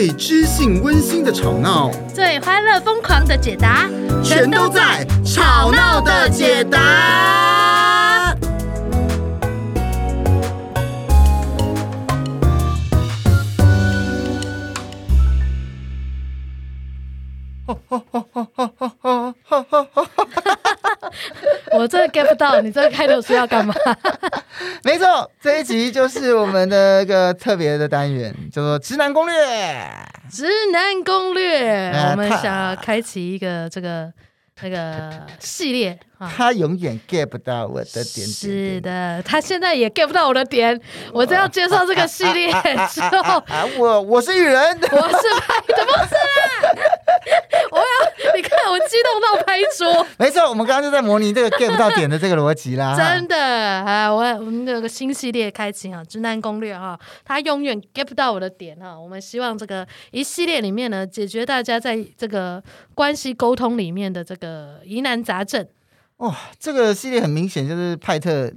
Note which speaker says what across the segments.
Speaker 1: 最知性温馨的吵闹，
Speaker 2: 最欢乐疯狂的解答，
Speaker 1: 全都在《吵闹的解答》。
Speaker 2: 我真的 get 不到，你这个开头是要干嘛？
Speaker 3: 没错，这一集就是我们的一个特别的单元，叫做《直男攻略》。
Speaker 2: 直男攻略，
Speaker 3: 呃、
Speaker 2: 我们想要开启一个这个那个系列。
Speaker 3: 他永远 get 不到我的点，点，点，
Speaker 2: 是的，他现在也 get 不到我的点。我在要介绍这个系列之后，
Speaker 3: 啊 我我是雨人，
Speaker 2: 我是拍的，不是啊！我要你看，我激动到拍桌。
Speaker 3: 没错，我们刚刚就在模拟这个 get 不到点的这个逻辑啦。
Speaker 2: 真的啊，我我们有个新系列开启啊，直男攻略哈，他永远 get 不到我的点哈。我们希望这个一系列里面呢，解决大家在这个关系沟通里面的这个疑难杂症。
Speaker 3: 哇、哦，这个系列很明显就是派特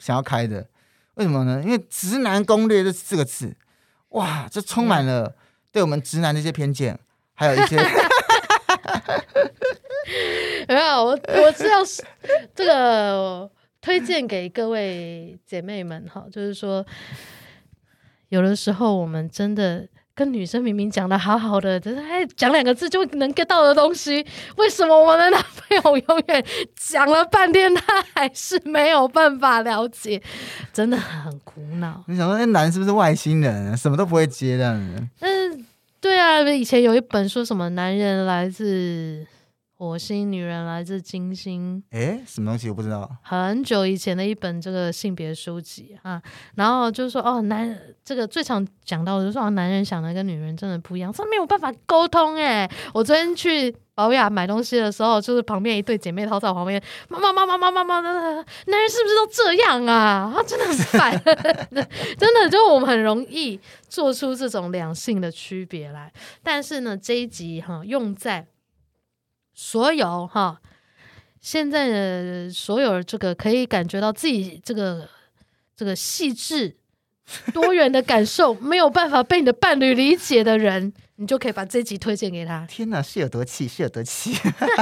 Speaker 3: 想要开的，为什么呢？因为“直男攻略”这四个字，哇，这充满了对我们直男的一些偏见，还有一些
Speaker 2: 没有，我我知道是这个推荐给各位姐妹们哈，就是说，有的时候我们真的。跟女生明明讲的好好的，只是哎讲两个字就能 get 到的东西，为什么我的男朋友永远讲了半天，他还是没有办法了解？真的很苦恼。
Speaker 3: 你想说，那男是不是外星人，什么都不会接这样子？
Speaker 2: 嗯，对啊，以前有一本说什么男人来自。火星女人来自金星，
Speaker 3: 哎，什么东西我不知道。
Speaker 2: 很久以前的一本这个性别书籍啊，然后就是说哦，男这个最常讲到的就是说，男人想的跟女人真的不一样，他没有办法沟通哎。我昨天去保雅买东西的时候，就是旁边一对姐妹淘在我旁边，妈妈妈妈妈妈妈的，男人是不是都这样啊？啊，真的很烦，真的就我们很容易做出这种两性的区别来。但是呢，这一集哈、啊、用在。所有哈，现在的所有这个可以感觉到自己这个这个细致 多元的感受没有办法被你的伴侣理解的人，你就可以把这集推荐给他。
Speaker 3: 天哪，是有多气，是有多气！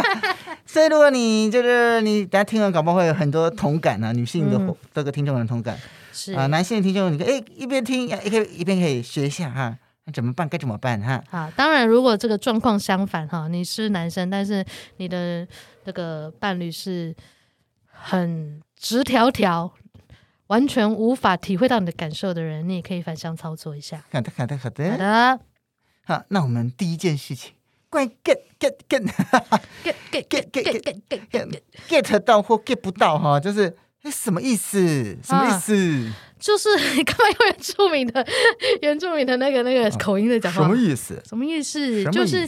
Speaker 3: 所以如果你就是你，大家听完搞不好会有很多同感啊，女性的这个听众的同感是啊，男性的听众你可以哎一边听，一可以一边可以学一下哈。那怎么办？该怎么办？哈，
Speaker 2: 好，当然，如果这个状况相反，哈，你是男生，但是你的这个伴侣是很直条条，完全无法体会到你的感受的人，你也可以反向操作一下。
Speaker 3: 好的，好的，好的，
Speaker 2: 好的。
Speaker 3: 好，那我们第一件事情，关于 get get get
Speaker 2: get get get get get get
Speaker 3: get get 到或 get 不到，哈，就是什么意思？什么意思？
Speaker 2: 就是你 刚刚用原住民的原住民的那个那个口音的讲话，
Speaker 3: 什么意思？
Speaker 2: 什么意思？就是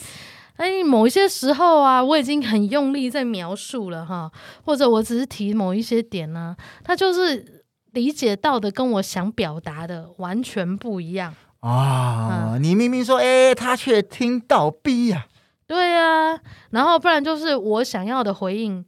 Speaker 2: 哎，某一些时候啊，我已经很用力在描述了哈，或者我只是提某一些点呢、啊，他就是理解到的跟我想表达的完全不一样
Speaker 3: 啊、哦！你明明说哎他却听到 B 呀、啊？
Speaker 2: 对呀、啊，然后不然就是我想要的回应。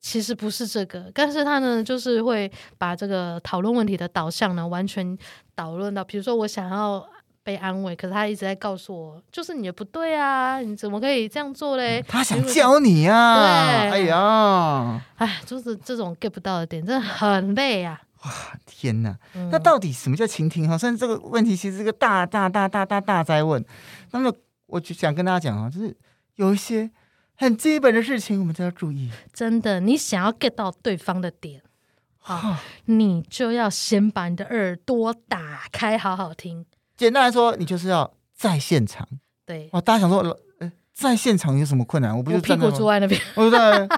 Speaker 2: 其实不是这个，但是他呢，就是会把这个讨论问题的导向呢，完全导论到，比如说我想要被安慰，可是他一直在告诉我，就是你的不对啊，你怎么可以这样做嘞？
Speaker 3: 他想教你啊，
Speaker 2: 对，
Speaker 3: 哎呀，
Speaker 2: 哎，就是这种 get 不到的点，真的很累啊！
Speaker 3: 哇，天哪，嗯、那到底什么叫倾听？哈，甚至这个问题其实是个大大大大大大哉问。那么，我就想跟大家讲啊，就是有一些。很基本的事情，我们都要注意。
Speaker 2: 真的，你想要 get 到对方的点，好，你就要先把你的耳朵打开，好好听。
Speaker 3: 简单来说，你就是要在现场。
Speaker 2: 对，
Speaker 3: 哇，大家想说，呃，在现场有什么困难？我不是
Speaker 2: 屁股坐在那边，
Speaker 3: 我在。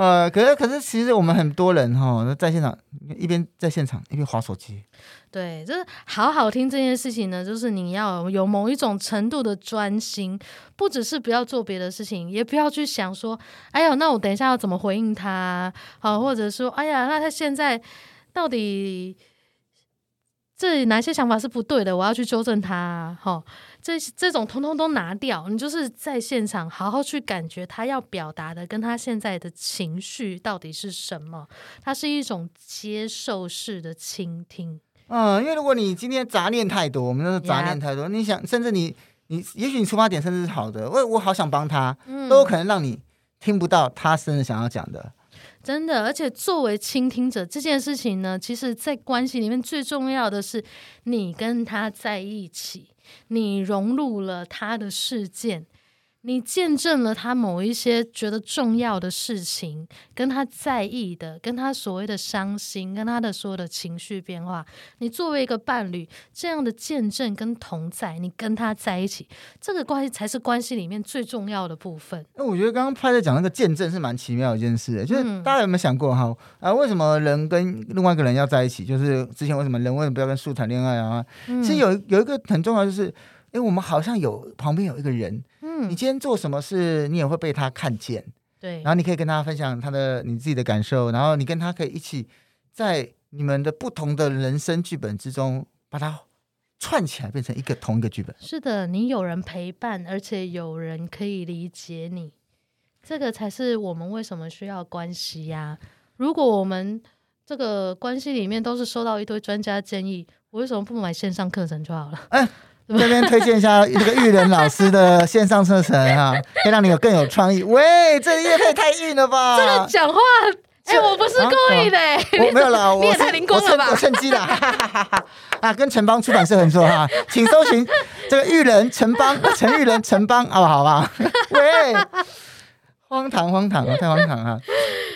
Speaker 3: 呃，可是可是，其实我们很多人哈，在现场一边在现场一边滑手机。
Speaker 2: 对，就是好好听这件事情呢，就是你要有某一种程度的专心，不只是不要做别的事情，也不要去想说，哎呀，那我等一下要怎么回应他？好，或者说，哎呀，那他现在到底这哪些想法是不对的？我要去纠正他。好。这这种通通都拿掉，你就是在现场好好去感觉他要表达的跟他现在的情绪到底是什么。它是一种接受式的倾听。
Speaker 3: 嗯，因为如果你今天杂念太多，我们都是杂念太多.你想，甚至你你也许你出发点甚至是好的，我我好想帮他，都有可能让你听不到他真的想要讲的。
Speaker 2: 真的，而且作为倾听者这件事情呢，其实在关系里面最重要的是你跟他在一起，你融入了他的事件。你见证了他某一些觉得重要的事情，跟他在意的，跟他所谓的伤心，跟他的所有的情绪变化。你作为一个伴侣，这样的见证跟同在，你跟他在一起，这个关系才是关系里面最重要的部分。
Speaker 3: 那我觉得刚刚派在讲那个见证是蛮奇妙的一件事，就是大家有没有想过哈啊，为什么人跟另外一个人要在一起？就是之前为什么人为什么不要跟树谈恋爱啊？其实有有一个很重要就是，因为我们好像有旁边有一个人。你今天做什么事，你也会被他看见，
Speaker 2: 对。
Speaker 3: 然后你可以跟他分享他的你自己的感受，然后你跟他可以一起在你们的不同的人生剧本之中，把它串起来，变成一个同一个剧本。
Speaker 2: 是的，你有人陪伴，而且有人可以理解你，这个才是我们为什么需要关系呀。如果我们这个关系里面都是收到一堆专家建议，我为什么不买线上课程就好了？哎。
Speaker 3: 这边推荐一下这个育人老师的线上课程哈，可以让你有更有创意。喂，这业配太硬了吧？
Speaker 2: 这个讲话，哎、欸，我不是故意的、欸啊，我
Speaker 3: 没有啦，我
Speaker 2: 太灵光了吧？
Speaker 3: 我趁机啦，哈哈哈啊，跟城邦出版社合作哈，请搜寻这个育人城邦陈育人城邦，好不好吧？喂，荒唐荒唐啊，太荒唐啊！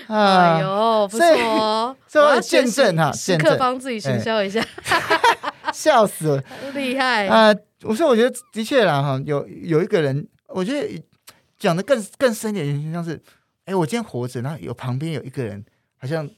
Speaker 2: 哎呦，不错，
Speaker 3: 所以见证哈，
Speaker 2: 时刻帮自己行销一下。
Speaker 3: 笑死了，
Speaker 2: 厉害
Speaker 3: 啊！我、呃、说，我觉得的确啦，哈，有有一个人，我觉得讲的更更深一点，像是，哎，我今天活着，然后有旁边有一个人，好像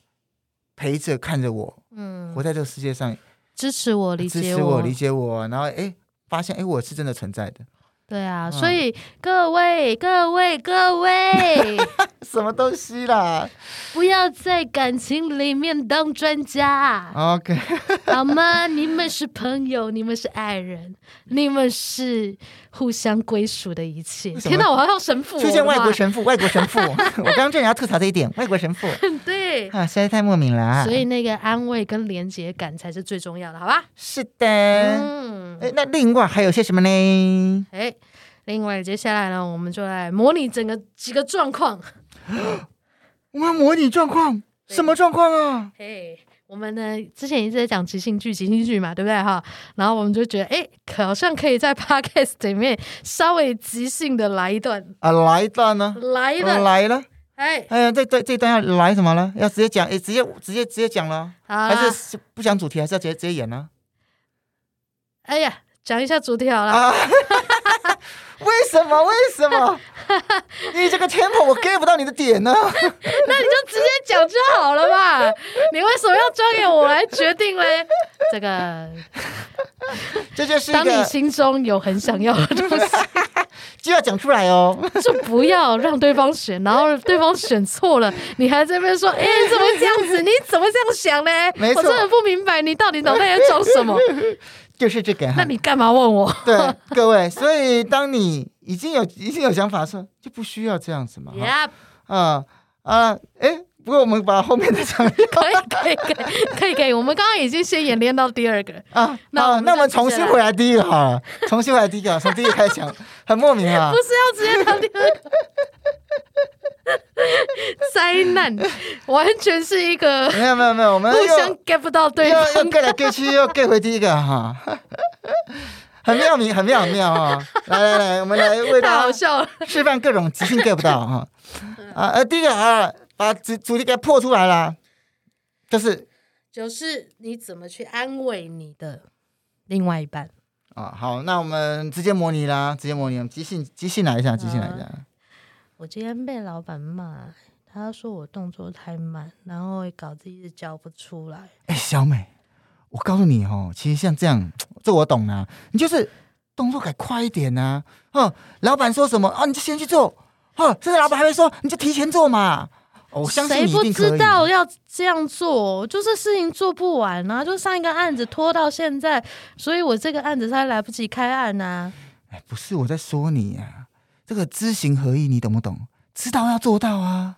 Speaker 3: 陪着看着我，嗯，活在这个世界上，
Speaker 2: 支持我，理解我，
Speaker 3: 支持我，理解我，然后哎，发现哎，我是真的存在的。
Speaker 2: 对啊，所以各位各位各位，
Speaker 3: 什么东西啦？
Speaker 2: 不要在感情里面当专家
Speaker 3: ，OK？
Speaker 2: 好吗？你们是朋友，你们是爱人，你们是互相归属的一切。天哪，我好像神父，
Speaker 3: 出现外国神父，外国神父。我刚刚正要吐槽这一点，外国神父。
Speaker 2: 对
Speaker 3: 啊，实在太莫名了。
Speaker 2: 所以那个安慰跟连结感才是最重要的，好吧？
Speaker 3: 是的。嗯，哎，那另外还有些什么呢？
Speaker 2: 哎。另外，接下来呢，我们就来模拟整个几个状况。
Speaker 3: 我们模拟状况，什么状况啊？
Speaker 2: 嘿，我们呢之前一直在讲即兴剧，即兴剧嘛，对不对哈？然后我们就觉得，哎，好像可以在 podcast 里面稍微即兴的来一段
Speaker 3: 啊，来一段呢？
Speaker 2: 来了，
Speaker 3: 来了。
Speaker 2: 哎，
Speaker 3: 哎呀，这这这段要来什么呢？要直接讲，哎，直接直接直接讲了，还是不讲主题，还是要直接直接演呢？
Speaker 2: 哎呀，讲一下主题好了。啊
Speaker 3: 为什么？为什么？你这个 tempo 我 get 不到你的点呢？那
Speaker 2: 你就直接讲就好了嘛。你为什么要交给我来决定嘞？这个，
Speaker 3: 这就是
Speaker 2: 当你心中有很想要的东西，
Speaker 3: 就要讲出来哦。
Speaker 2: 就不要让对方选，然后对方选错了，你还在这边说：“哎，你怎么这样子？你怎么这样想呢？”
Speaker 3: 没错，
Speaker 2: 我真的不明白你到底脑袋在装什么。
Speaker 3: 就是这个，
Speaker 2: 那你干嘛问我？
Speaker 3: 对，各位，所以当你已经有已经有想法的时候，就不需要这样子嘛。啊啊，哎，不过我们把后面的场
Speaker 2: 可以可以可以可以可以，我们刚刚已经先演练到第二个
Speaker 3: 啊。那那我们重新回来第一个好了，重新回来第一个，从第一个开始讲，很莫名啊。
Speaker 2: 不是要直接到第二个。灾难，完全是一个
Speaker 3: 没有没有没有，我们
Speaker 2: 互相 get 不到对方，
Speaker 3: 又 get 来 get 去，又 get 回第一个 哈，很妙名，很妙很妙哈。来来来，我们来为大家示范各种即兴 get 不到哈。啊呃，第一个啊，把主主题给破出来了，就是
Speaker 2: 就是你怎么去安慰你的另外一半
Speaker 3: 啊？好，那我们直接模拟啦，直接模拟，即兴即兴来一下，即兴来一下。
Speaker 2: 我今天被老板骂，他说我动作太慢，然后稿子一直交不出来。
Speaker 3: 哎，小美，我告诉你哦，其实像这样，这我懂啊，你就是动作改快一点呐。哦，老板说什么啊，你就先去做。哼，现在老板还会说，你就提前做嘛。我相信你一定可以。
Speaker 2: 谁不知道要这样做？就是事情做不完啊，就上一个案子拖到现在，所以我这个案子才来不及开案呐。
Speaker 3: 哎，不是我在说你呀。这个知行合一，你懂不懂？知道要做到啊！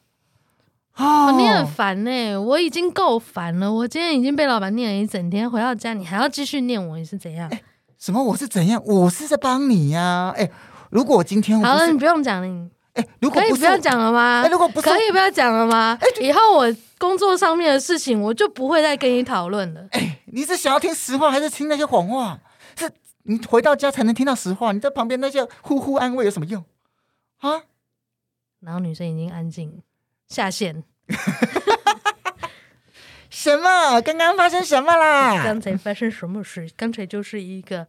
Speaker 2: 哦，你很烦呢、欸，我已经够烦了。我今天已经被老板念了一整天，回到家你还要继续念我，你是怎样？
Speaker 3: 什么？我是怎样？我是在帮你呀、啊！哎，如果我今天我
Speaker 2: 好了，你不用讲了，你
Speaker 3: 哎，如果
Speaker 2: 可以不要讲了吗？
Speaker 3: 哎，如果不
Speaker 2: 可以不要讲了吗？哎，以后我工作上面的事情，我就不会再跟你讨论了。
Speaker 3: 哎，你是想要听实话，还是听那些谎话？是你回到家才能听到实话，你在旁边那些呼呼安慰有什么用啊？
Speaker 2: 然后女生已经安静下线。
Speaker 3: 什么？刚刚发生什么啦？
Speaker 2: 刚才发生什么事？刚才就是一个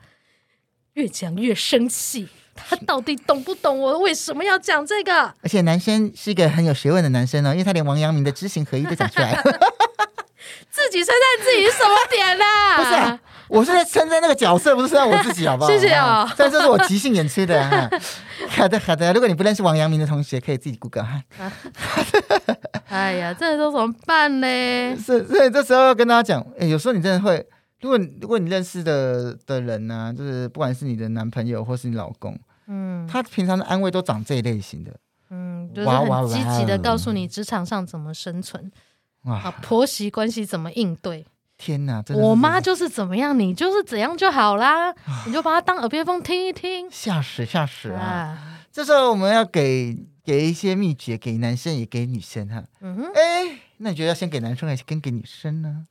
Speaker 2: 越讲越生气，他到底懂不懂我为什么要讲这个？
Speaker 3: 而且男生是一个很有学问的男生、哦，因为他连王阳明的知行合一都讲出来了。
Speaker 2: 自己称赞自己什么点啦？
Speaker 3: 不是、啊，我是在称赞那个角色，不是称赞我自己，好不好？谢
Speaker 2: 谢哦。
Speaker 3: 但这是我即兴演出的、啊。好的，好的。如果你不认识王阳明的同学，可以自己 Google 哈。
Speaker 2: 哎呀，这时候怎么办呢？
Speaker 3: 是，所以这时候要跟大家讲，哎，有时候你真的会，如果如果你认识的的人呢、啊，就是不管是你的男朋友或是你老公，嗯，他平常的安慰都长这一类型的，
Speaker 2: 嗯，就是很积极的告诉你职场上怎么生存。啊，婆媳关系怎么应对？
Speaker 3: 天哪，
Speaker 2: 我妈就是怎么样，你就是怎样就好啦，你就把它当耳边风听一听。
Speaker 3: 吓死吓死啊！啊这时候我们要给给一些秘诀，给男生也给女生哈。嗯哼，哎，那你觉得要先给男生还是先给女生呢？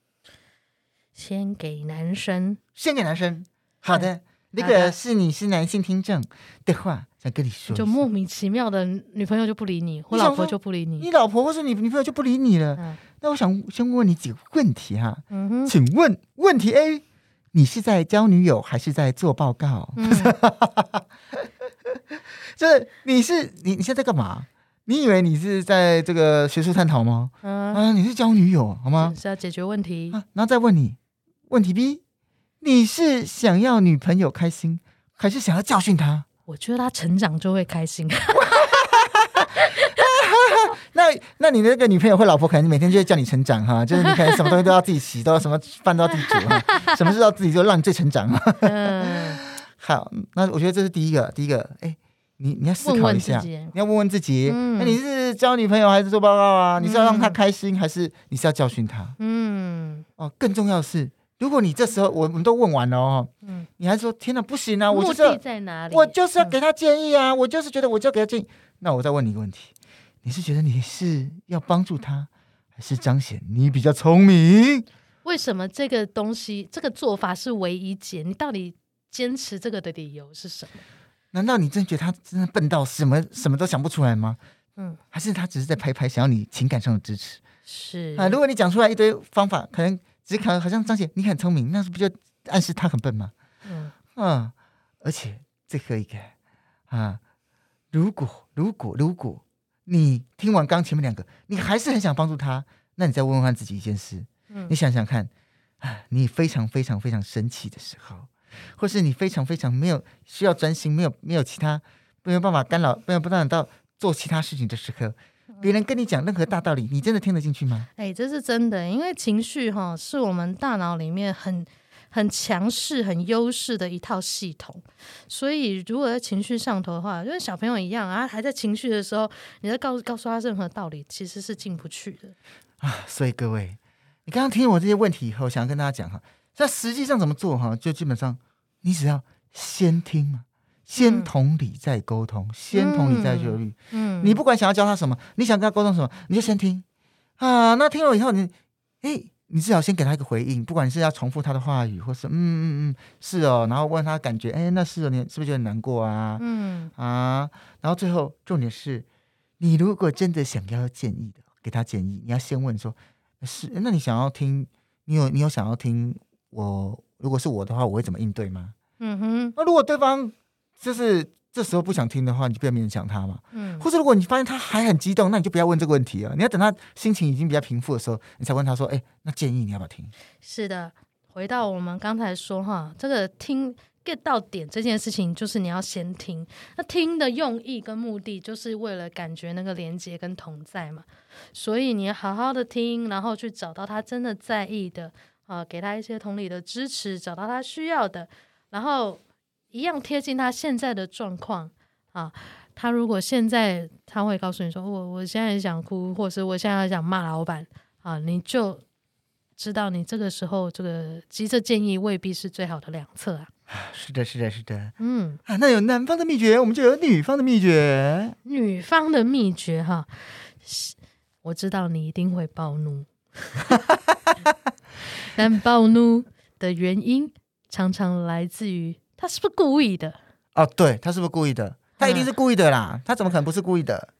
Speaker 2: 先给男生，
Speaker 3: 先给男生。好的。嗯那个是你是男性听众的话，想跟你说，
Speaker 2: 就莫名其妙的女朋友就不理你，或老婆就不理你，
Speaker 3: 你老婆或是你女朋友就不理你了。嗯、那我想先问问你几个问题哈。嗯哼，请问问题 A，你是在交女友还是在做报告？嗯、就是你是你你现在在干嘛？你以为你是在这个学术探讨吗？嗯啊，你是交女友好吗？
Speaker 2: 是要解决问题。
Speaker 3: 啊，然后再问你问题 B。你是想要女朋友开心，还是想要教训她？
Speaker 2: 我觉得他成长就会开心。
Speaker 3: 那那你的那个女朋友或老婆，可能每天就会叫你成长哈，就是你可能什么东西都要自己洗，都要什么饭都要自己煮哈，什么事都要自己做，让你最成长。嗯，好，那我觉得这是第一个，第一个，哎，你你要思考一下，你要问问自己，嗯，那你是交女朋友还是做报告啊？你是要让她开心，还是你是要教训她？嗯，哦，更重要的是。如果你这时候我们都问完了哦，嗯，你还说天哪不行啊，我就是要
Speaker 2: 在哪里？
Speaker 3: 我就是要给他建议啊，嗯、我就是觉得我就要给他建议。那我再问你一个问题，你是觉得你是要帮助他，还是彰显你比较聪明？
Speaker 2: 为什么这个东西这个做法是唯一解？你到底坚持这个的理由是什么？
Speaker 3: 难道你真觉得他真的笨到什么什么都想不出来吗？嗯，还是他只是在拍拍，想要你情感上的支持？
Speaker 2: 是
Speaker 3: 啊，如果你讲出来一堆方法，可能。只是看好像张姐你很聪明，那是不就暗示他很笨吗？嗯啊，而且最后一个啊，如果如果如果你听完刚前面两个，你还是很想帮助他，那你再问问自己一件事，嗯，你想想看啊，你非常非常非常生气的时候，或是你非常非常没有需要专心，没有没有其他没有办法干扰，没有办法到做其他事情的时候。别人跟你讲任何大道理，你真的听得进去吗？
Speaker 2: 哎，这是真的，因为情绪哈是我们大脑里面很很强势、很优势的一套系统。所以，如果在情绪上头的话，就跟小朋友一样啊，还在情绪的时候，你在告诉告诉他任何道理，其实是进不去的
Speaker 3: 啊。所以各位，你刚刚听我这些问题以后，想要跟大家讲哈，那实际上怎么做哈？就基本上，你只要先听嘛。先同理再沟通，嗯、先同理再就虑。嗯，你不管想要教他什么，你想跟他沟通什么，你就先听啊。那听了以后你，你诶，你至少先给他一个回应，不管你是要重复他的话语，或是嗯嗯嗯是哦，然后问他感觉，哎，那是哦，你是不是觉得难过啊？嗯啊，然后最后重点是，你如果真的想要建议的，给他建议，你要先问说，是，那你想要听，你有你有想要听我，如果是我的话，我会怎么应对吗？嗯哼，那如果对方。就是这时候不想听的话，你就不要勉强他嘛。嗯，或者如果你发现他还很激动，那你就不要问这个问题了。你要等他心情已经比较平复的时候，你才问他说：“哎，那建议你要不要听？”
Speaker 2: 是的，回到我们刚才说哈，这个听 get 到点这件事情，就是你要先听。那听的用意跟目的，就是为了感觉那个连接跟同在嘛。所以你要好好的听，然后去找到他真的在意的啊，给他一些同理的支持，找到他需要的，然后。一样贴近他现在的状况啊，他如果现在他会告诉你说，我我现在想哭，或是我现在想骂老板啊，你就知道你这个时候这个急着建议未必是最好的良策啊。
Speaker 3: 是的，是的，是的。
Speaker 2: 嗯
Speaker 3: 啊，那有男方的秘诀，我们就有女方的秘诀。
Speaker 2: 女方的秘诀哈，我知道你一定会暴怒，但暴怒的原因常常来自于他是不是故意的？
Speaker 3: 哦，对，他是不是故意的？他一定是故意的啦，嗯、他怎么可能不是故意的？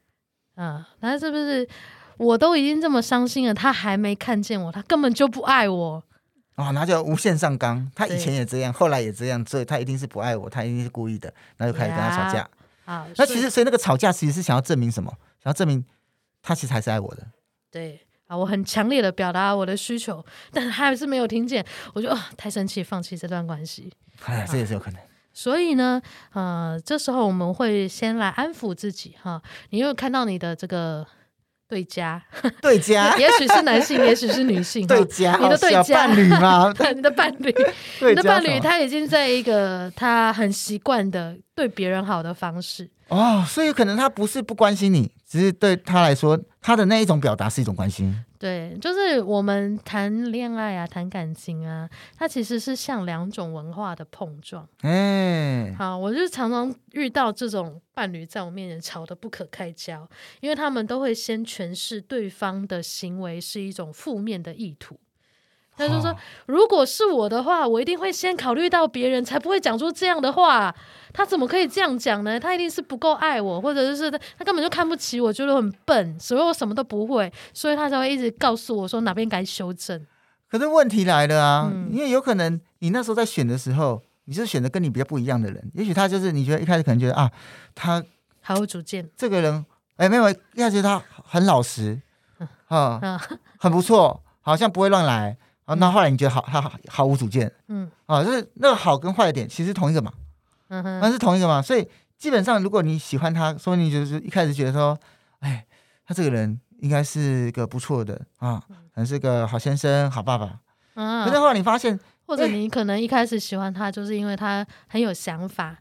Speaker 2: 嗯，那是不是我都已经这么伤心了，他还没看见我，他根本就不爱我。
Speaker 3: 哦，那就无限上纲。他以前也这样，后来也这样，所以他一定是不爱我，他一定是故意的，然后就开始跟他吵架。
Speaker 2: 啊，
Speaker 3: 那其实所以那个吵架其实是想要证明什么？想要证明他其实还是爱我的。
Speaker 2: 对啊，我很强烈的表达我的需求，但是他还是没有听见，我就啊、哦、太生气，放弃这段关系。
Speaker 3: 哎，这也是有可能。
Speaker 2: 所以呢，呃，这时候我们会先来安抚自己哈。你又看到你的这个。对家，
Speaker 3: 对家，
Speaker 2: 也许是男性，也许是女性。
Speaker 3: 对家，
Speaker 2: 你的对家
Speaker 3: 伴侣吗？
Speaker 2: 你的伴侣，你的伴侣，他已经在一个他很习惯的对别人好的方式。
Speaker 3: 哦，所以可能他不是不关心你，只是对他来说，他的那一种表达是一种关心。
Speaker 2: 对，就是我们谈恋爱啊，谈感情啊，它其实是像两种文化的碰撞。
Speaker 3: 哎，
Speaker 2: 好，我就常常遇到这种伴侣在我面前吵得不可开交，因为他们都会先诠释对方的行为是一种负面的意图。他就说：“如果是我的话，我一定会先考虑到别人，才不会讲出这样的话。他怎么可以这样讲呢？他一定是不够爱我，或者就是他他根本就看不起我，觉得我很笨，所以我什么都不会，所以他才会一直告诉我说哪边该修正。
Speaker 3: 可是问题来了啊，
Speaker 2: 嗯、
Speaker 3: 因为有可能你那时候在选的时候，你是选择跟你比较不一样的人，也许他就是你觉得一开始可能觉得啊，他
Speaker 2: 好有主见，
Speaker 3: 这个人哎没有，一开始觉得他很老实，啊，嗯、很不错，好像不会乱来。”啊，那后来你觉得好，他毫无主见，嗯，啊，就是那个好跟坏的点其实同一个嘛，嗯哼，那是同一个嘛，所以基本上如果你喜欢他，说你就是一开始觉得说，哎，他这个人应该是个不错的啊，可能是个好先生、好爸爸，嗯，可是后来你发现，
Speaker 2: 或者你可能一开始喜欢他，就是因为他很有想法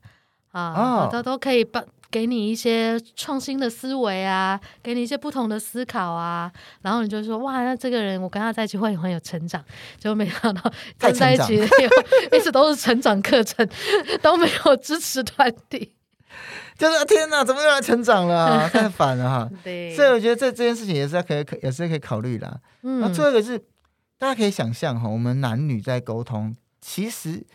Speaker 2: 啊，他都可以帮。给你一些创新的思维啊，给你一些不同的思考啊，然后你就说哇，那这个人我跟他在一起会很有成长，结果没想到跟在一起 一直都是成长课程，都没有支持团体，
Speaker 3: 就是天哪，怎么又来成长了、啊？太烦了哈！
Speaker 2: 对，
Speaker 3: 所以我觉得这这件事情也是可以可也是可以考虑的。嗯，那最后一个是大家可以想象哈，我们男女在沟通，其实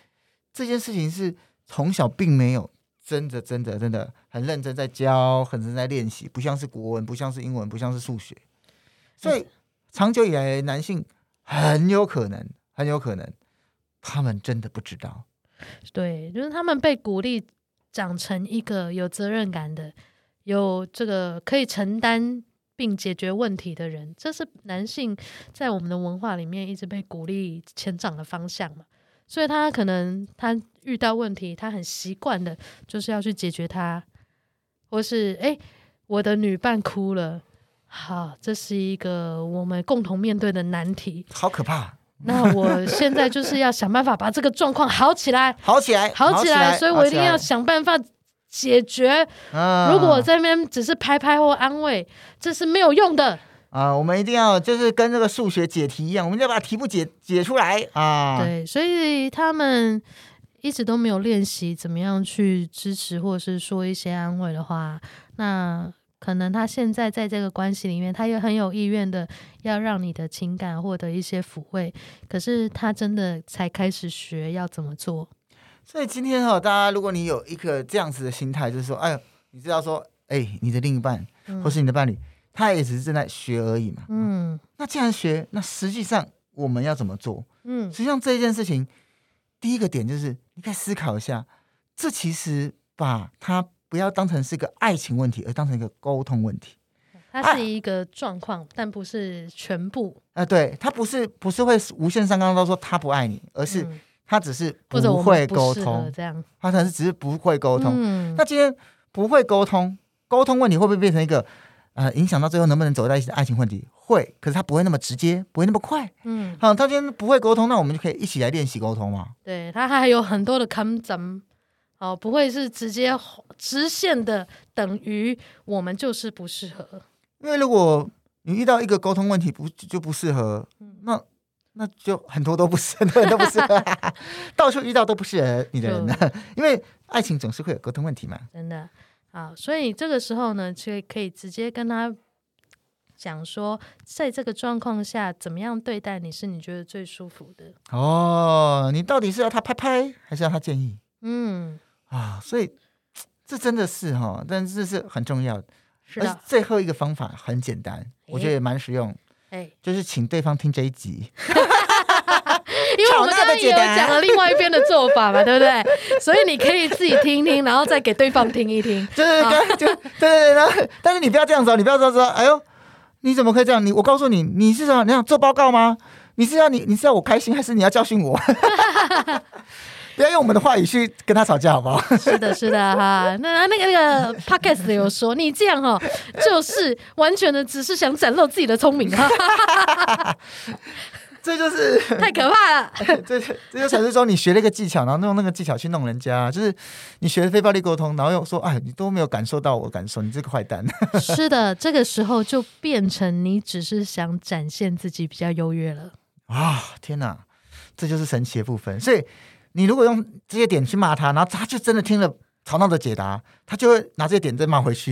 Speaker 3: 这件事情是从小并没有。真的，真的，真的很认真在教，很认真在练习，不像是国文，不像是英文，不像是数学。所以长久以来，男性很有可能，很有可能，他们真的不知道。
Speaker 2: 对，就是他们被鼓励长成一个有责任感的、有这个可以承担并解决问题的人，这是男性在我们的文化里面一直被鼓励成长的方向嘛。所以他可能他遇到问题，他很习惯的就是要去解决它，或是哎，我的女伴哭了，好，这是一个我们共同面对的难题，
Speaker 3: 好可怕。
Speaker 2: 那我现在就是要想办法把这个状况好起来，
Speaker 3: 好起来，
Speaker 2: 好起来，所以我一定要想办法解决。如果我在那边只是拍拍或安慰，这是没有用的。
Speaker 3: 啊、呃，我们一定要就是跟这个数学解题一样，我们要把题目解解出来啊。
Speaker 2: 对，所以他们一直都没有练习怎么样去支持或者是说一些安慰的话，那可能他现在在这个关系里面，他也很有意愿的要让你的情感获得一些抚慰，可是他真的才开始学要怎么做。
Speaker 3: 所以今天哈，大家如果你有一个这样子的心态，就是说，哎，你知道说，哎，你的另一半或是你的伴侣。嗯他也只是正在学而已嘛。嗯，那既然学，那实际上我们要怎么做？嗯，实际上这一件事情，第一个点就是你可以思考一下，这其实把它不要当成是一个爱情问题，而当成一个沟通问题。
Speaker 2: 它是一个状况，啊、但不是全部。
Speaker 3: 啊，对，他不是不是会无限上纲到说他不爱你，而是他只是不会沟通，这样。他可能是只是不会沟通。嗯，那今天不会沟通，沟通问题会不会变成一个？呃，影响到最后能不能走在一起的爱情问题会，可是他不会那么直接，不会那么快。嗯，好，他今天不会沟通，那我们就可以一起来练习沟通嘛。
Speaker 2: 对，他还有很多的 come 哦，不会是直接直线的等于我们就是不适合。
Speaker 3: 因为如果你遇到一个沟通问题不就不适合，那那就很多都不是，很多人都不适合，到处遇到都不适合你的人呢。因为爱情总是会有沟通问题嘛。
Speaker 2: 真的好，所以这个时候呢，就可以直接跟他讲说，在这个状况下，怎么样对待你是你觉得最舒服的。
Speaker 3: 哦，你到底是要他拍拍，还是要他建议？
Speaker 2: 嗯
Speaker 3: 啊，所以这真的是哈，但是这是很重要的。
Speaker 2: 是的。
Speaker 3: 最后一个方法很简单，我觉得也蛮实用。哎，就是请对方听这一集，
Speaker 2: 因为我们刚刚也有讲了另外一边的做法嘛，对不对？所以你可以自己听听，然后再给对方听一听。
Speaker 3: 就是就对对对，然后但是你不要这样子哦，你不要这样说，哎呦，你怎么可以这样？你我告诉你，你是想你想做报告吗？你是要你你是要我开心，还是你要教训我？不要用我们的话语去跟他吵架，好不好？
Speaker 2: 是的，是的，哈。那那个那个 podcast 有说，你这样哈，就是完全的只是想展露自己的聪明，哈。
Speaker 3: 这就是
Speaker 2: 太可怕了。
Speaker 3: 这这就才是说，你学了一个技巧，然后用那个技巧去弄人家，就是你学非暴力沟通，然后又说，哎，你都没有感受到我感受，你这个坏蛋。
Speaker 2: 是的，这个时候就变成你只是想展现自己比较优越了。
Speaker 3: 啊，天哪，这就是神奇的部分，所以。你如果用这些点去骂他，然后他就真的听了吵闹的解答，他就会拿这些点再骂回去，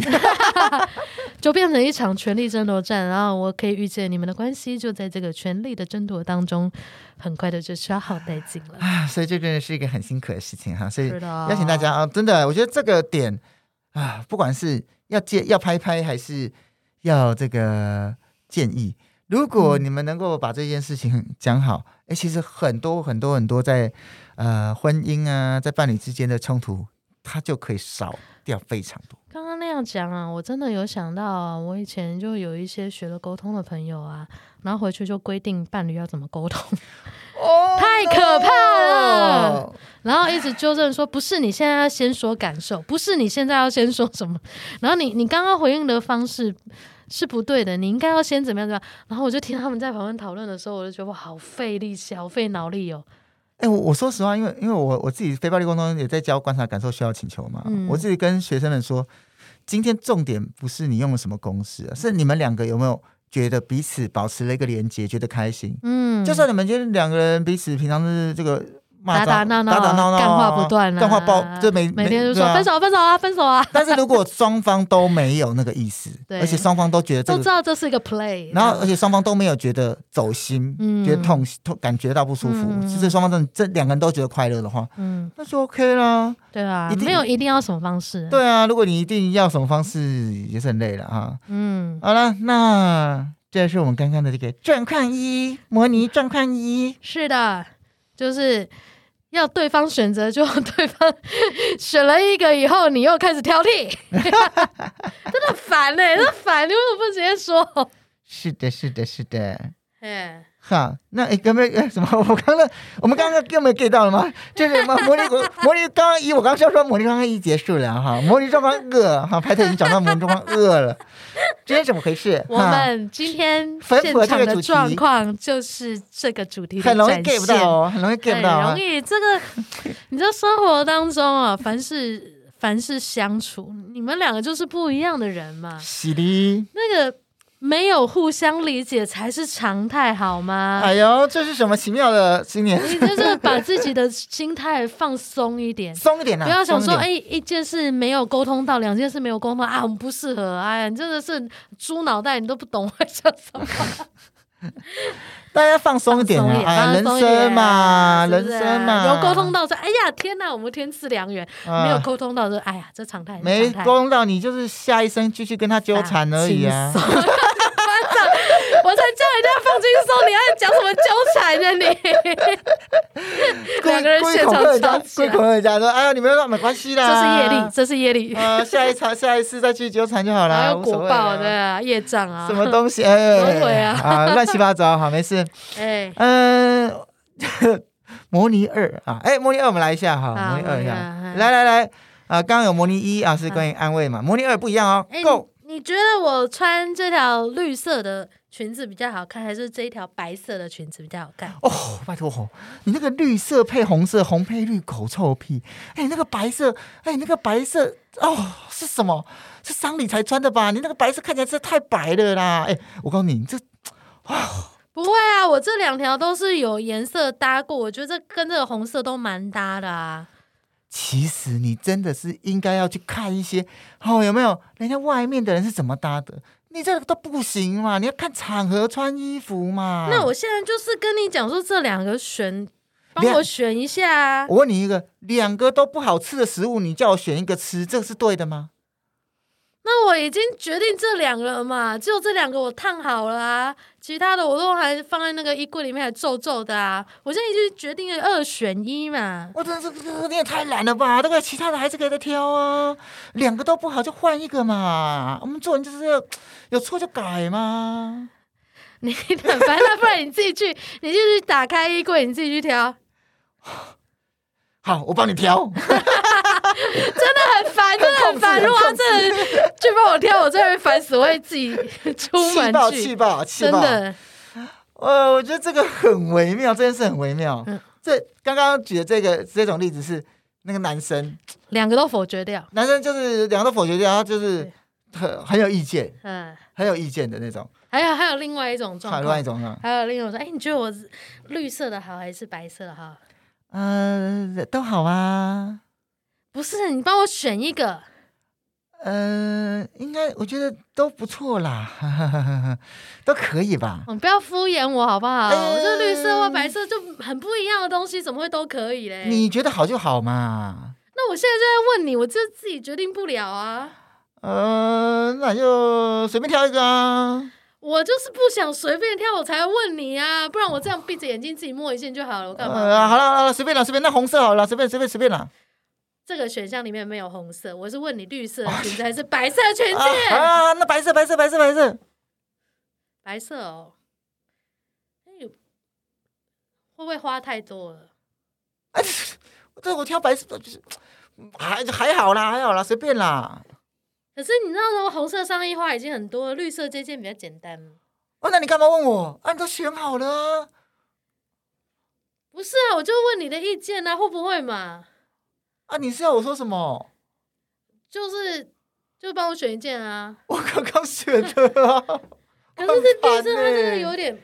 Speaker 2: 就变成一场权力争夺战。然后我可以预见你们的关系就在这个权力的争夺当中，很快的就消耗殆尽了。
Speaker 3: 啊，所以这真的是一个很辛苦的事情哈。所以邀请大家啊，真的，我觉得这个点啊，不管是要借要拍拍，还是要这个建议。如果你们能够把这件事情讲好，哎、嗯，其实很多很多很多在呃婚姻啊，在伴侣之间的冲突，它就可以少掉非常多。
Speaker 2: 讲啊，我真的有想到啊，我以前就有一些学了沟通的朋友啊，然后回去就规定伴侣要怎么沟通，哦，太可怕了。然后一直纠正说，不是你现在要先说感受，不是你现在要先说什么，然后你你刚刚回应的方式。是不对的，你应该要先怎么样怎么样。然后我就听他们在旁边讨论的时候，我就觉得我好费力气，好费脑力哦。
Speaker 3: 哎、欸，我我说实话，因为因为我我自己非暴力沟通也在教观察、感受、需要、请求嘛。嗯、我自己跟学生们说，今天重点不是你用了什么公式，是你们两个有没有觉得彼此保持了一个连接，觉得开心。嗯，就算你们觉得两个人彼此平常是这个。打打闹闹，打打闹闹，干话不断，干话爆，就每
Speaker 2: 每天就说分手，分手啊，分手啊。
Speaker 3: 但是如果双方都没有那个意思，而且双方都觉得
Speaker 2: 都知道这是一个 play，
Speaker 3: 然后而且双方都没有觉得走心，嗯觉得痛痛，感觉到不舒服，其实双方真的这两个人都觉得快乐的话，嗯，那就 OK 啦。
Speaker 2: 对啊，没有一定要什么方式。
Speaker 3: 对啊，如果你一定要什么方式，也是很累了啊。嗯，好了，那这是我们刚刚的这个状况一，模拟状况一。
Speaker 2: 是的，就是。要对方选择，就 对方选了一个以后，你又开始挑剔，真的烦哎、欸，真的烦，你为什么不直接说？
Speaker 3: 是的，是的，是的，
Speaker 2: 哎。
Speaker 3: 好，那哎，刚刚哎什么？我刚刚我们刚刚又没 get 到了吗？就是什么模拟模拟刚刚一，我刚刚说魔力刚刚一结束了哈，魔力状况饿哈，排特已经讲到魔力状况饿了，今天怎么回事？
Speaker 2: 我们今天现场的状况就是这个主题，
Speaker 3: 很容易 get 不到哦，很容易 get 不到，
Speaker 2: 很容易。这个你知道生活当中啊，凡是凡是相处，你们两个就是不一样的人嘛，
Speaker 3: 是的，
Speaker 2: 那个。没有互相理解才是常态，好吗？
Speaker 3: 哎呦，这是什么奇妙的新年？
Speaker 2: 你就是把自己的心态放松一点，
Speaker 3: 松一点呐、啊，
Speaker 2: 不要想说，哎，一件事没有沟通到，两件事没有沟通啊，我们不适合，哎呀，你真的是猪脑袋，你都不懂我想什么。
Speaker 3: 大家放松一点啊！哎，人生嘛，人生嘛，
Speaker 2: 有沟通到说，哎呀，天哪，我们天赐良缘；没有沟通到说，哎呀，这常态。
Speaker 3: 没沟通到，你就是下一生继续跟他纠缠而已啊。
Speaker 2: 放轻松，你还讲什么纠缠呢？你 两个人现场吵起来，
Speaker 3: 归人家说：“哎呀，你们说没关系啦，
Speaker 2: 这是业力，这是业力。
Speaker 3: 呃，下一场，下一次再去纠缠就好了，
Speaker 2: 还有果报的业障啊，
Speaker 3: 什么东西？哎，啊，乱七八糟，好，没事。哎，嗯，模拟二啊，哎，模拟二，我们来一下哈，模拟二一下，来来来，啊，刚刚有模拟一啊，是关于安慰嘛，模拟二不一样哦，Go。
Speaker 2: 你觉得我穿这条绿色的裙子比较好看，还是这一条白色的裙子比较好看？
Speaker 3: 哦，拜托吼，你那个绿色配红色，红配绿，狗臭屁！哎，那个白色，哎，那个白色，哦，是什么？是丧礼才穿的吧？你那个白色看起来真的太白了啦！哎，我告诉你，这，啊、哦，
Speaker 2: 不会啊，我这两条都是有颜色搭过，我觉得这跟这个红色都蛮搭的啊。
Speaker 3: 其实你真的是应该要去看一些哦，有没有人家外面的人是怎么搭的？你这个都不行嘛，你要看场合穿衣服嘛。
Speaker 2: 那我现在就是跟你讲说，这两个选，帮我选一下啊。
Speaker 3: 我问你一个，两个都不好吃的食物，你叫我选一个吃，这是对的吗？
Speaker 2: 那我已经决定这两个了嘛，就这两个我烫好了啊，其他的我都还放在那个衣柜里面还皱皱的啊。我现在就是决定了二选一嘛。
Speaker 3: 我真的是，你也太懒了吧？这个其他的还是可以再挑啊，两个都不好就换一个嘛。我们做人就是要有错就改嘛。
Speaker 2: 你很烦，那不然你自己去，你就去打开衣柜，你自己去挑。
Speaker 3: 好，我帮你挑。
Speaker 2: 真的很烦，真的很烦。如果他真的去帮我挑，我真的会烦死，我会自己出门
Speaker 3: 气爆，气爆，气爆。真的，呃，我觉得这个很微妙，这件事很微妙。嗯、这刚刚举的这个这种例子是那个男生，
Speaker 2: 两个都否决掉。
Speaker 3: 男生就是两个都否决掉，他就是很很有意见，嗯，很有意见的那种。
Speaker 2: 还有还有另外一种
Speaker 3: 状有另外一种啊，
Speaker 2: 还有另外一种说，哎，你觉得我绿色的好还是白色的好？
Speaker 3: 嗯、呃，都好啊。
Speaker 2: 不是，你帮我选一个。
Speaker 3: 呃，应该我觉得都不错啦，都可以吧。
Speaker 2: 你不要敷衍我好不好？呃、我这绿色或白色就很不一样的东西，怎么会都可以嘞？
Speaker 3: 你觉得好就好嘛。
Speaker 2: 那我现在就在问你，我就自己决定不了啊。
Speaker 3: 呃，那就随便挑一个啊。
Speaker 2: 我就是不想随便挑，我才问你啊，不然我这样闭着眼睛自己摸一下就好了，我干嘛？
Speaker 3: 呃、好了好了，随便了随便，那红色好了，随便随便随便了。
Speaker 2: 这个选项里面没有红色，我是问你绿色裙子还是白色裙子？
Speaker 3: 啊，啊，那白色白色白色白色
Speaker 2: 白色哦。哎呦，会不会花太多了？
Speaker 3: 哎，这我挑白色就是还还好啦，还好啦，随便啦。
Speaker 2: 可是你知道，说红色上衣花已经很多了，绿色这件比较简单。
Speaker 3: 哦，那你干嘛问我？啊，你都选好了。
Speaker 2: 不是啊，我就问你的意见啊，会不会嘛？
Speaker 3: 啊！你是要我说什么？
Speaker 2: 就是，就帮我选一件啊！
Speaker 3: 我刚刚选的啊。
Speaker 2: 可是这绿色它真的有点……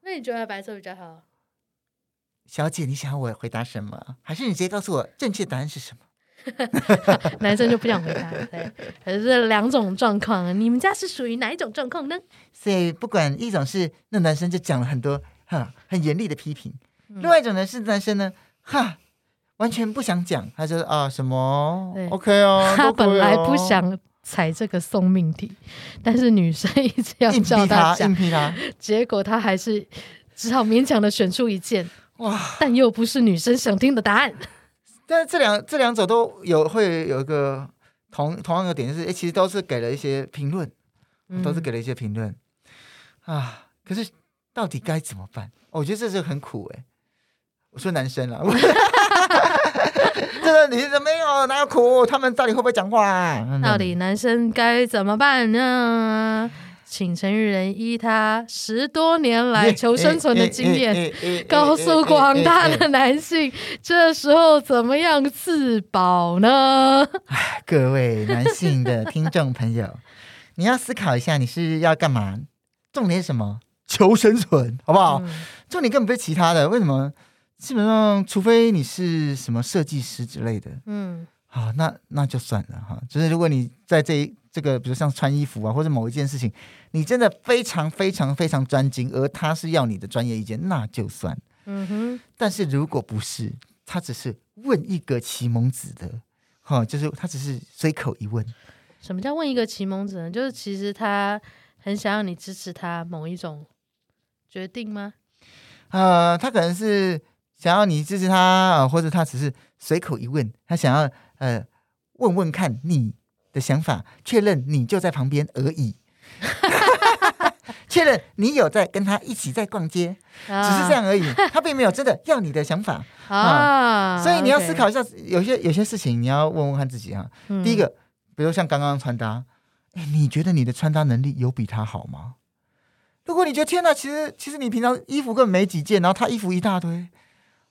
Speaker 2: 那你觉得白色比较好？
Speaker 3: 小姐，你想要我回答什么？还是你直接告诉我正确答案是什么？
Speaker 2: 男生就不想回答，对，可是这两种状况，你们家是属于哪一种状况呢？
Speaker 3: 所以不管一种是那男生就讲了很多哈很严厉的批评。另外一种呢是男生呢，哈，完全不想讲，他就是啊什么，OK 哦，哦
Speaker 2: 他本来不想踩这个送命题，但是女生一直要叫他讲，
Speaker 3: 硬逼他，
Speaker 2: 结果他还是只好勉强的选出一件，哇，但又不是女生想听的答案。
Speaker 3: 但是这两这两者都有会有一个同同样的点，就是哎，其实都是给了一些评论，都是给了一些评论、嗯、啊，可是到底该怎么办？我觉得这是很苦哎。我说男生啊，这个你没有哪有苦？他们到底会不会讲话啊？
Speaker 2: 到底男生该怎么办呢？请陈玉仁依他十多年来求生存的经验，告诉广大的男性，这时候怎么样自保呢？
Speaker 3: 哎，各位男性的听众朋友，你要思考一下，你是要干嘛？重点是什么？求生存，好不好？嗯、重点根本不是其他的，为什么？基本上，除非你是什么设计师之类的，嗯，好，那那就算了哈。就是如果你在这一这个，比如像穿衣服啊，或者某一件事情，你真的非常非常非常专精，而他是要你的专业意见，那就算。嗯哼。但是如果不是，他只是问一个启蒙子的，哈，就是他只是随口一问。
Speaker 2: 什么叫问一个启蒙子呢？就是其实他很想要你支持他某一种决定吗？
Speaker 3: 呃，他可能是。想要你支持他啊，或者他只是随口一问，他想要呃问问看你的想法，确认你就在旁边而已，确认你有在跟他一起在逛街，啊、只是这样而已，他并没有真的要你的想法啊，啊。所以你要思考一下，有些有些事情你要问问看自己啊。嗯、第一个，比如像刚刚穿搭，哎，你觉得你的穿搭能力有比他好吗？如果你觉得天哪，其实其实你平常衣服根本没几件，然后他衣服一大堆。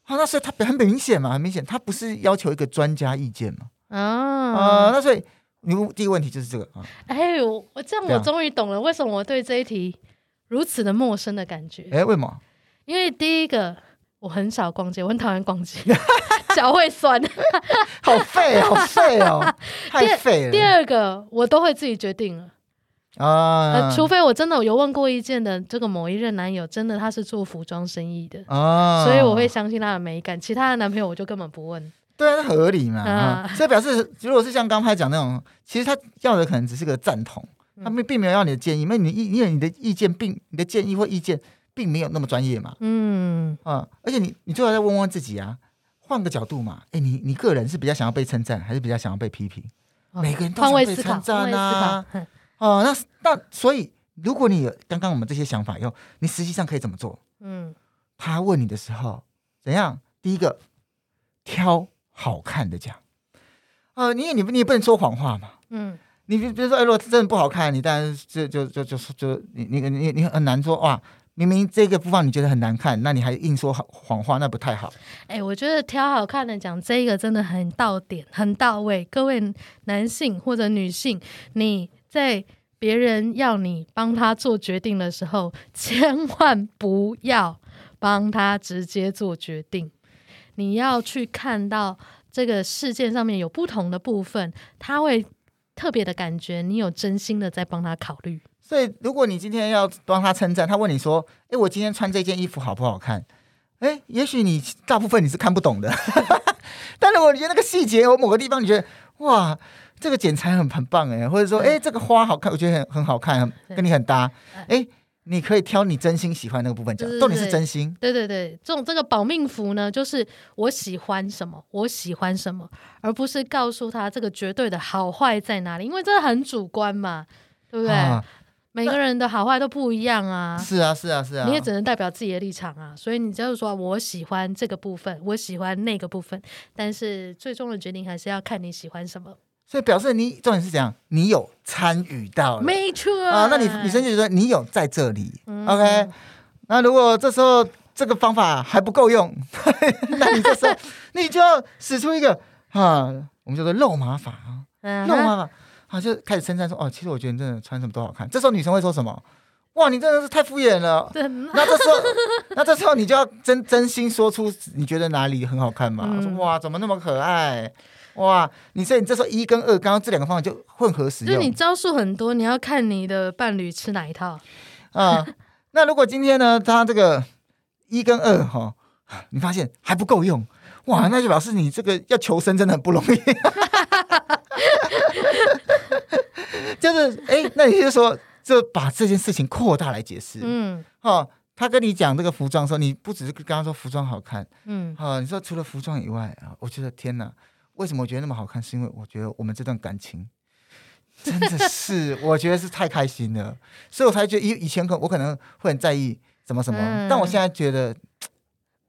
Speaker 3: 啊，那所以他很明显嘛，很明显，他不是要求一个专家意见嘛。啊，呃，那所以你第一个问题就是这个啊。
Speaker 2: 哎，我我这样我终于懂了，为什么我对这一题如此的陌生的感觉？
Speaker 3: 哎，为什么？
Speaker 2: 因为第一个我很少逛街，我很讨厌逛街，脚会酸，
Speaker 3: 好废，好废哦，太废了。
Speaker 2: 第二个我都会自己决定了。啊、呃，除非我真的有问过意见的这个某一任男友，真的他是做服装生意的，啊，所以我会相信他的美感。其他的男朋友我就根本不问。
Speaker 3: 对啊，合理嘛。啊嗯、所以表示，如果是像刚才讲那种，其实他要的可能只是个赞同，他并并没有要你的建议，因为你意因为你的意见并你的建议或意见并没有那么专业嘛。嗯啊，而且你你最好再问问自己啊，换个角度嘛。哎，你你个人是比较想要被称赞，还是比较想要被批评？哦、每个人都想被称赞啊。哦，那那所以，如果你有刚刚我们这些想法以后，你实际上可以怎么做？嗯，他问你的时候怎样？第一个，挑好看的讲。呃，你也你你也不能说谎话嘛。嗯，你比比如说，哎，如果真的不好看，你当然就就就就就你你你你很难说哇。明明这个地方你觉得很难看，那你还硬说谎话，那不太好。
Speaker 2: 哎，我觉得挑好看的讲这个真的很到点，很到位。各位男性或者女性，你。在别人要你帮他做决定的时候，千万不要帮他直接做决定。你要去看到这个事件上面有不同的部分，他会特别的感觉你有真心的在帮他考虑。
Speaker 3: 所以，如果你今天要帮他称赞，他问你说：“诶，我今天穿这件衣服好不好看？”诶，也许你大部分你是看不懂的，但是我觉得那个细节，我某个地方你觉得哇。这个剪裁很很棒哎，或者说哎，这个花好看，我觉得很很好看，跟你很搭。哎，你可以挑你真心喜欢那个部分讲，重点是真心。
Speaker 2: 对对对，这种这个保命符呢，就是我喜欢什么，我喜欢什么，而不是告诉他这个绝对的好坏在哪里，因为这很主观嘛，对不对？啊、每个人的好坏都不一样啊。
Speaker 3: 是啊，是啊，是啊。
Speaker 2: 你也只能代表自己的立场啊，所以你就是说我喜欢这个部分，我喜欢那个部分，但是最终的决定还是要看你喜欢什么。
Speaker 3: 所以表示你重点是怎样？你有参与到，
Speaker 2: 没错
Speaker 3: 啊。那你女生就觉得你有在这里、嗯、，OK。那如果这时候这个方法还不够用，那你这时候 你就要使出一个啊，我们叫做肉麻法啊，肉麻法啊，就开始称赞说哦，其实我觉得你真的穿什么都好看。这时候女生会说什么？哇，你真的是太敷衍了。那这时候，那这时候你就要真真心说出你觉得哪里很好看嘛？嗯、说哇，怎么那么可爱？哇，你说你这时候一跟二，刚刚这两个方法就混合使用。
Speaker 2: 就是你招数很多，你要看你的伴侣吃哪一套
Speaker 3: 啊？那如果今天呢，他这个一跟二哈、哦，你发现还不够用，哇，那就表示你这个要求生真的很不容易。就是哎，那你就说，就把这件事情扩大来解释。嗯，哈、哦，他跟你讲这个服装的时候，你不只是跟他说服装好看，嗯，啊、哦，你说除了服装以外啊，我觉得天哪。为什么我觉得那么好看？是因为我觉得我们这段感情 真的是，我觉得是太开心了，所以我才觉得以以前可我可能会很在意什么什么，嗯、但我现在觉得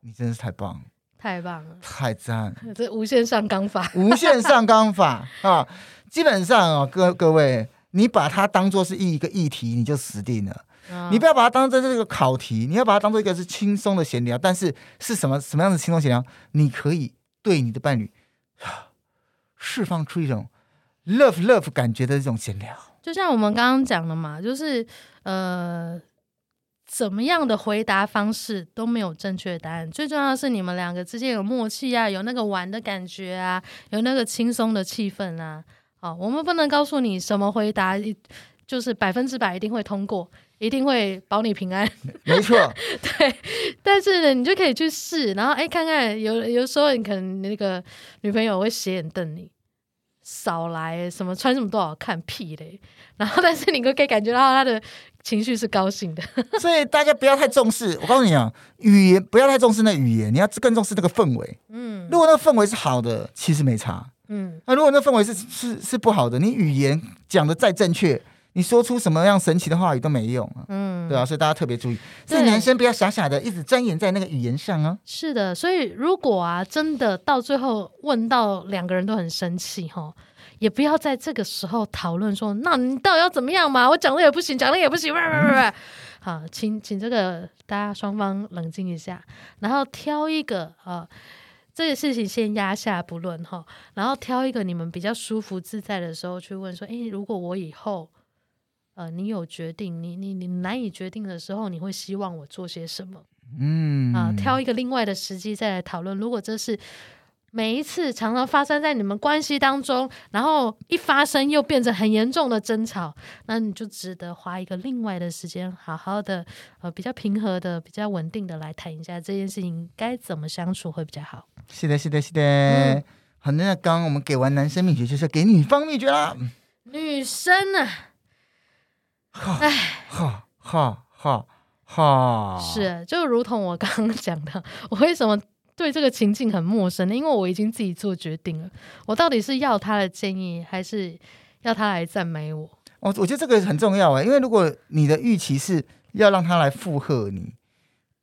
Speaker 3: 你真的是太棒，
Speaker 2: 太棒了，
Speaker 3: 太赞！
Speaker 2: 这无限上纲法，
Speaker 3: 无限上纲法啊！基本上啊，各各位，你把它当做是一个议题，你就死定了。哦、你不要把它当做这个考题，你要把它当做一个是轻松的闲聊。但是是什么什么样的轻松闲聊？你可以对你的伴侣。释放出一种 love love 感觉的这种闲聊，
Speaker 2: 就像我们刚刚讲的嘛，就是呃，怎么样的回答方式都没有正确答案，最重要的是你们两个之间有默契啊，有那个玩的感觉啊，有那个轻松的气氛啊。好，我们不能告诉你什么回答就是百分之百一定会通过，一定会保你平安。
Speaker 3: 没错，
Speaker 2: 对。但是呢，你就可以去试，然后哎，看看有有时候你可能那个女朋友会斜眼瞪你，少来什么穿什么多好看屁嘞。然后，但是你就可以感觉到她的情绪是高兴的。
Speaker 3: 所以大家不要太重视，我告诉你啊，语言不要太重视那语言，你要更重视那个氛围。嗯，如果那个氛围是好的，其实没差。嗯，那如果那氛围是是是不好的，你语言讲的再正确。你说出什么样神奇的话语都没用啊，嗯，对啊，所以大家特别注意，所以男生不要傻傻的一直钻研在那个语言上啊。
Speaker 2: 是的，所以如果啊，真的到最后问到两个人都很生气哈，也不要在这个时候讨论说，那你到底要怎么样嘛？我讲了也不行，讲了也不行，喂喂喂喂，好，请请这个大家双方冷静一下，然后挑一个啊。这个事情先压下不论哈，然后挑一个你们比较舒服自在的时候去问说，诶，如果我以后，呃，你有决定，你你你难以决定的时候，你会希望我做些什么？嗯啊，挑一个另外的时机再来讨论。如果这是每一次常常发生在你们关系当中，然后一发生又变成很严重的争吵，那你就值得花一个另外的时间，好好的呃比较平和的、比较稳定的来谈一下这件事情该怎么相处会比较好。
Speaker 3: 是的，是的，是的。嗯、好，那刚刚我们给完男生秘诀，就是给女方秘诀啦。
Speaker 2: 女生呢、啊？哎，
Speaker 3: 好好好好，
Speaker 2: 是，就如同我刚刚讲的，我为什么？对这个情境很陌生呢，因为我已经自己做决定了。我到底是要他的建议，还是要他来赞美我？
Speaker 3: 我我觉得这个很重要哎，因为如果你的预期是要让他来附和你，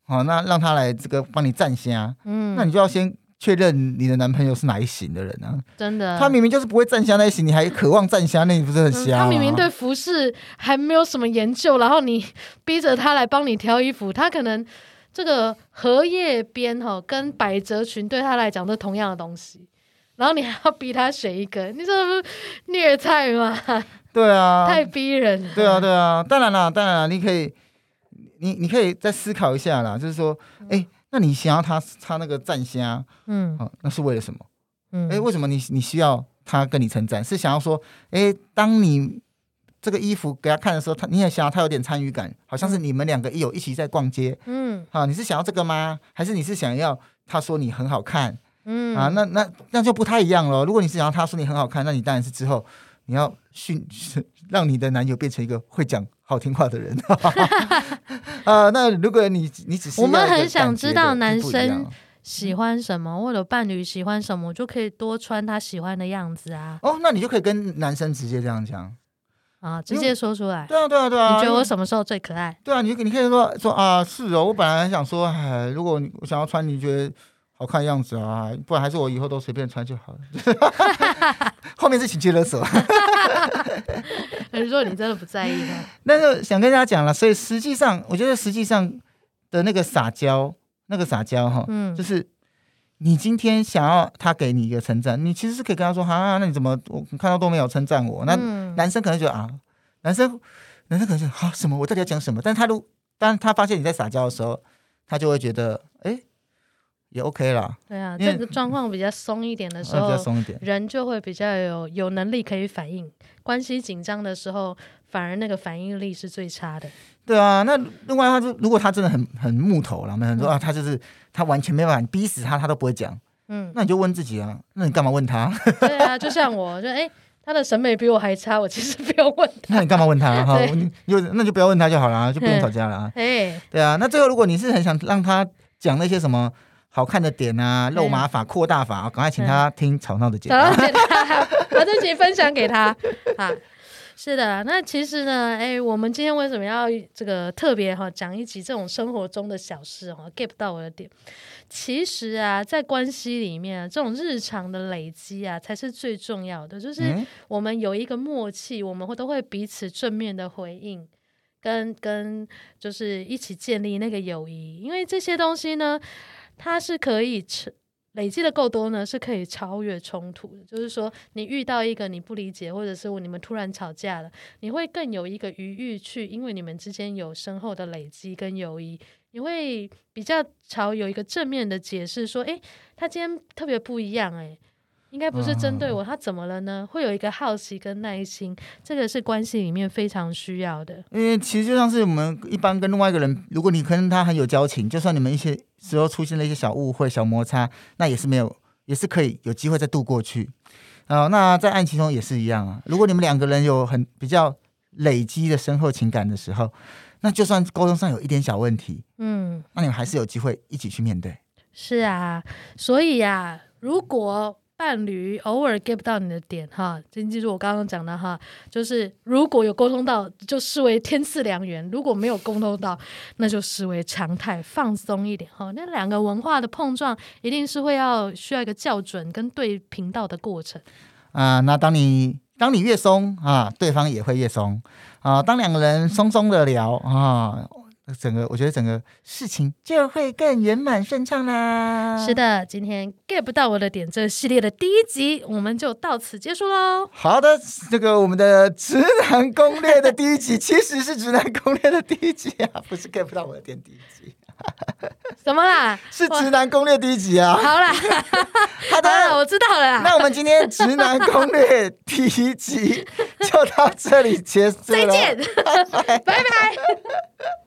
Speaker 3: 好，那让他来这个帮你站虾，嗯，那你就要先确认你的男朋友是哪一型的人啊？
Speaker 2: 真的，
Speaker 3: 他明明就是不会站虾那一型，你还渴望站虾，那你不是很瞎？
Speaker 2: 他明明对服饰还没有什么研究，然后你逼着他来帮你挑衣服，他可能。这个荷叶边哈跟百褶裙对他来讲都同样的东西，然后你还要逼他选一个，你这不是虐菜吗？
Speaker 3: 对啊，
Speaker 2: 太逼人。
Speaker 3: 对啊，对啊，当然了，当然了，你可以，你你可以再思考一下啦，就是说，哎，那你想要他他那个赞虾，嗯，啊，那是为了什么？嗯，哎，为什么你你需要他跟你称赞？是想要说，哎，当你。这个衣服给他看的时候，他你也想要他有点参与感，好像是你们两个有一起在逛街，嗯，好，你是想要这个吗？还是你是想要他说你很好看，嗯啊，那那那就不太一样了。如果你是想要他说你很好看，那你当然是之后你要训让你的男友变成一个会讲好听话的人，啊，那如果你你只是
Speaker 2: 我们很想知道男生喜欢什么，或者伴侣喜欢什么，就可以多穿他喜欢的样子啊。
Speaker 3: 哦，那你就可以跟男生直接这样讲。
Speaker 2: 啊，直接说出来。
Speaker 3: 对啊，对啊，对啊。
Speaker 2: 你觉得我什么时候最可爱？
Speaker 3: 对啊，你你可以说说啊，是哦。我本来还想说，哎，如果我想要穿你觉得好看的样子啊，不然还是我以后都随便穿就好了。后面是情绪勒索。
Speaker 2: 如果你真的不在意呢？
Speaker 3: 那个想跟大家讲了，所以实际上，我觉得实际上的那个撒娇，那个撒娇哈，嗯，就是你今天想要他给你一个称赞，你其实是可以跟他说，啊，那你怎么我看到都没有称赞我？那。嗯男生可能觉得啊，男生男生可能是好、啊、什么？我到底要讲什么？但他如当他发现你在撒娇的时候，他就会觉得哎，也 OK 啦。
Speaker 2: 对啊，这个状况比较松一点的时候，嗯、比较松一点，人就会比较有有能力可以反应。关系紧张的时候，反而那个反应力是最差的。
Speaker 3: 对啊，那另外他就如果他真的很很木头了，我们说啊，他就是他完全没办法逼死他，他都不会讲。嗯，那你就问自己啊，那你干嘛问他？
Speaker 2: 对啊，就像我就哎。他的审美比我还差，我其实不要问他。
Speaker 3: 那你干嘛问他？哈，你就那就不要问他就好了，就不用吵架了啊。
Speaker 2: 哎，
Speaker 3: 对啊，那最后如果你是很想让他讲那些什么好看的点啊，肉麻法、扩大法，赶快请他听吵闹的解答，
Speaker 2: 把这集分享给他 啊。是的，那其实呢，哎，我们今天为什么要这个特别哈讲一集这种生活中的小事哈，get 到我的点。其实啊，在关系里面啊，这种日常的累积啊，才是最重要的。就是我们有一个默契，我们会都会彼此正面的回应，跟跟就是一起建立那个友谊。因为这些东西呢，它是可以累积的够多呢，是可以超越冲突的。就是说，你遇到一个你不理解，或者是你们突然吵架了，你会更有一个余裕去，因为你们之间有深厚的累积跟友谊。你会比较朝有一个正面的解释，说：“诶，他今天特别不一样，诶，应该不是针对我，他怎么了呢？”会有一个好奇跟耐心，这个是关系里面非常需要的。
Speaker 3: 因为其实就像是我们一般跟另外一个人，如果你跟他很有交情，就算你们一些时候出现了一些小误会、小摩擦，那也是没有，也是可以有机会再度过去。啊，那在爱情中也是一样啊。如果你们两个人有很比较累积的深厚情感的时候。那就算沟通上有一点小问题，嗯，那你们还是有机会一起去面对。
Speaker 2: 是啊，所以呀、啊，如果伴侣偶尔 get 不到你的点，哈，请记住我刚刚讲的哈，就是如果有沟通到，就视为天赐良缘；如果没有沟通到，那就视为常态，放松一点哈。那两个文化的碰撞，一定是会要需要一个校准跟对频道的过程。
Speaker 3: 啊，那当你当你越松啊，对方也会越松。啊，当两个人松松的聊啊，整个我觉得整个事情就会更圆满顺畅啦。
Speaker 2: 是的，今天 get 不到我的点这系列的第一集，我们就到此结束喽。
Speaker 3: 好的，这个我们的直男攻略的第一集其实是直男攻略的第一集啊，不是 get 不到我的点第一集。
Speaker 2: 什么啦？
Speaker 3: 是直男攻略第一集啊！
Speaker 2: 好啦，好的，我知道了。
Speaker 3: 那我们今天直男攻略第一集就到这里结束了，
Speaker 2: 再见，拜拜。